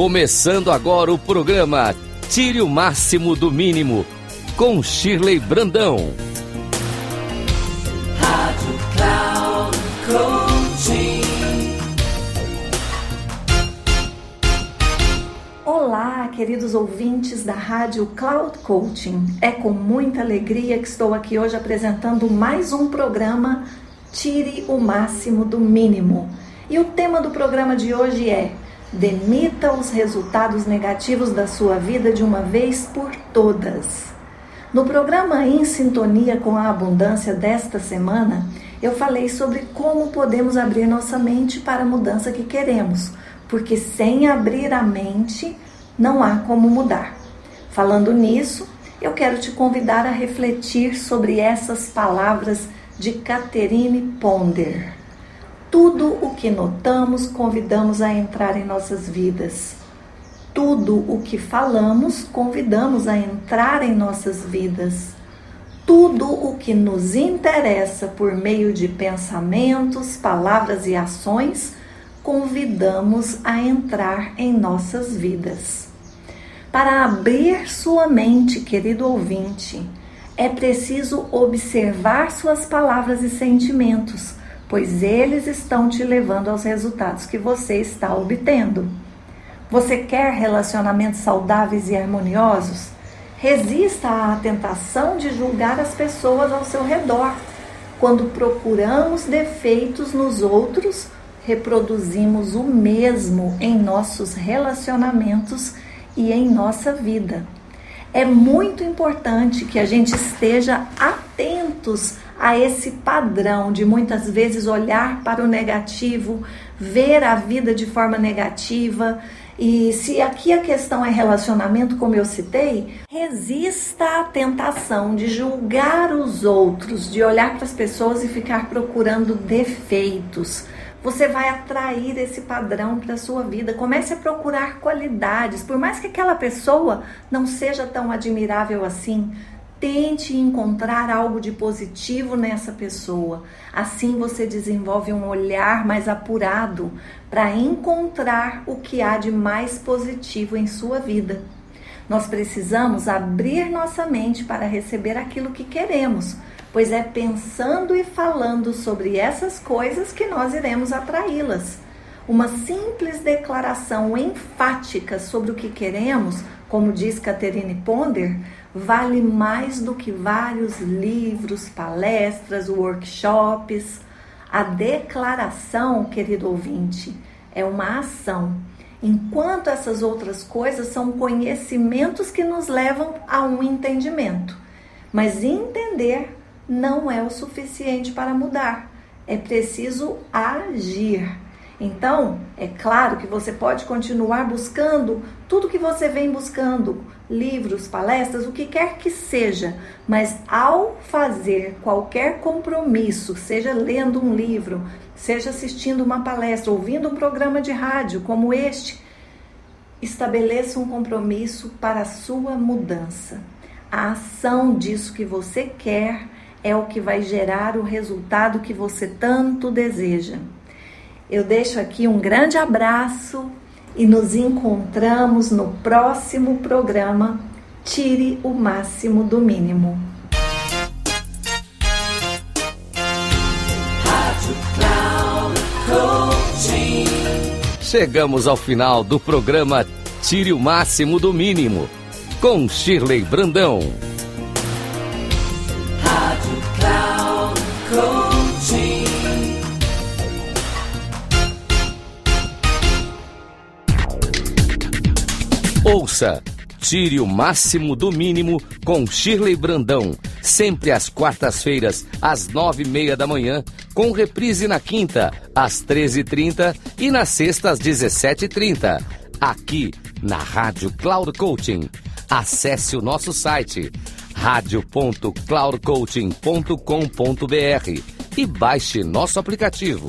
Começando agora o programa Tire o Máximo do Mínimo, com Shirley Brandão. Rádio Cloud Coaching. Olá, queridos ouvintes da Rádio Cloud Coaching. É com muita alegria que estou aqui hoje apresentando mais um programa Tire o Máximo do Mínimo. E o tema do programa de hoje é Demita os resultados negativos da sua vida de uma vez por todas. No programa Em Sintonia com a Abundância desta semana, eu falei sobre como podemos abrir nossa mente para a mudança que queremos, porque sem abrir a mente não há como mudar. Falando nisso, eu quero te convidar a refletir sobre essas palavras de Catherine Ponder. Tudo o que notamos, convidamos a entrar em nossas vidas. Tudo o que falamos, convidamos a entrar em nossas vidas. Tudo o que nos interessa por meio de pensamentos, palavras e ações, convidamos a entrar em nossas vidas. Para abrir sua mente, querido ouvinte, é preciso observar suas palavras e sentimentos pois eles estão te levando aos resultados que você está obtendo. Você quer relacionamentos saudáveis e harmoniosos? Resista à tentação de julgar as pessoas ao seu redor. Quando procuramos defeitos nos outros, reproduzimos o mesmo em nossos relacionamentos e em nossa vida. É muito importante que a gente esteja atentos a esse padrão de muitas vezes olhar para o negativo, ver a vida de forma negativa. E se aqui a questão é relacionamento, como eu citei, resista à tentação de julgar os outros, de olhar para as pessoas e ficar procurando defeitos. Você vai atrair esse padrão para a sua vida. Comece a procurar qualidades, por mais que aquela pessoa não seja tão admirável assim. Tente encontrar algo de positivo nessa pessoa. Assim você desenvolve um olhar mais apurado para encontrar o que há de mais positivo em sua vida. Nós precisamos abrir nossa mente para receber aquilo que queremos, pois é pensando e falando sobre essas coisas que nós iremos atraí-las. Uma simples declaração enfática sobre o que queremos, como diz Catherine Ponder, vale mais do que vários livros, palestras, workshops. A declaração, querido ouvinte, é uma ação, enquanto essas outras coisas são conhecimentos que nos levam a um entendimento. Mas entender não é o suficiente para mudar, é preciso agir. Então, é claro que você pode continuar buscando tudo que você vem buscando, livros, palestras, o que quer que seja, mas ao fazer qualquer compromisso, seja lendo um livro, seja assistindo uma palestra, ouvindo um programa de rádio como este, estabeleça um compromisso para a sua mudança. A ação disso que você quer é o que vai gerar o resultado que você tanto deseja. Eu deixo aqui um grande abraço e nos encontramos no próximo programa Tire o Máximo do Mínimo. Chegamos ao final do programa Tire o Máximo do Mínimo com Shirley Brandão. Ouça Tire o máximo do mínimo com Shirley Brandão, sempre às quartas-feiras, às nove e meia da manhã, com reprise na quinta, às treze e trinta e na sexta, às dezessete e trinta. Aqui na Rádio Cloud Coaching. Acesse o nosso site radio.cloudcoaching.com.br e baixe nosso aplicativo.